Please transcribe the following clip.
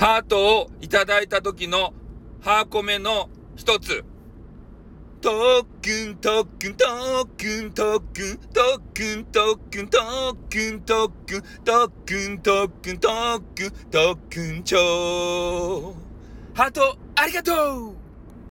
ハートをいただいた時のハーコメの一つ。とっくんとっくんとっくんとっくんとっくんとっくんとっくんとっくんとっくんとっくんとっくんとっくんちょハートありがとう